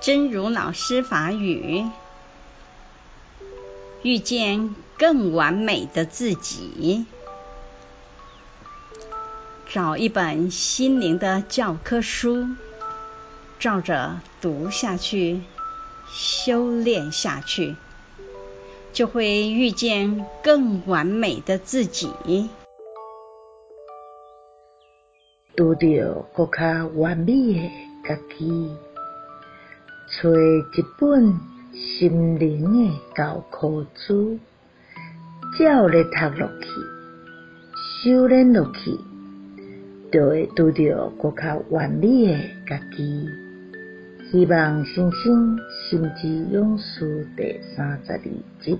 真如老师法语，遇见更完美的自己。找一本心灵的教科书，照着读下去，修炼下去，就会遇见更完美的自己。拄到更加完美的自己。找一本心灵的教科书，照咧读落去，修炼落去，就会拄到更加完美的家己。希望星星心之勇士第三十二集。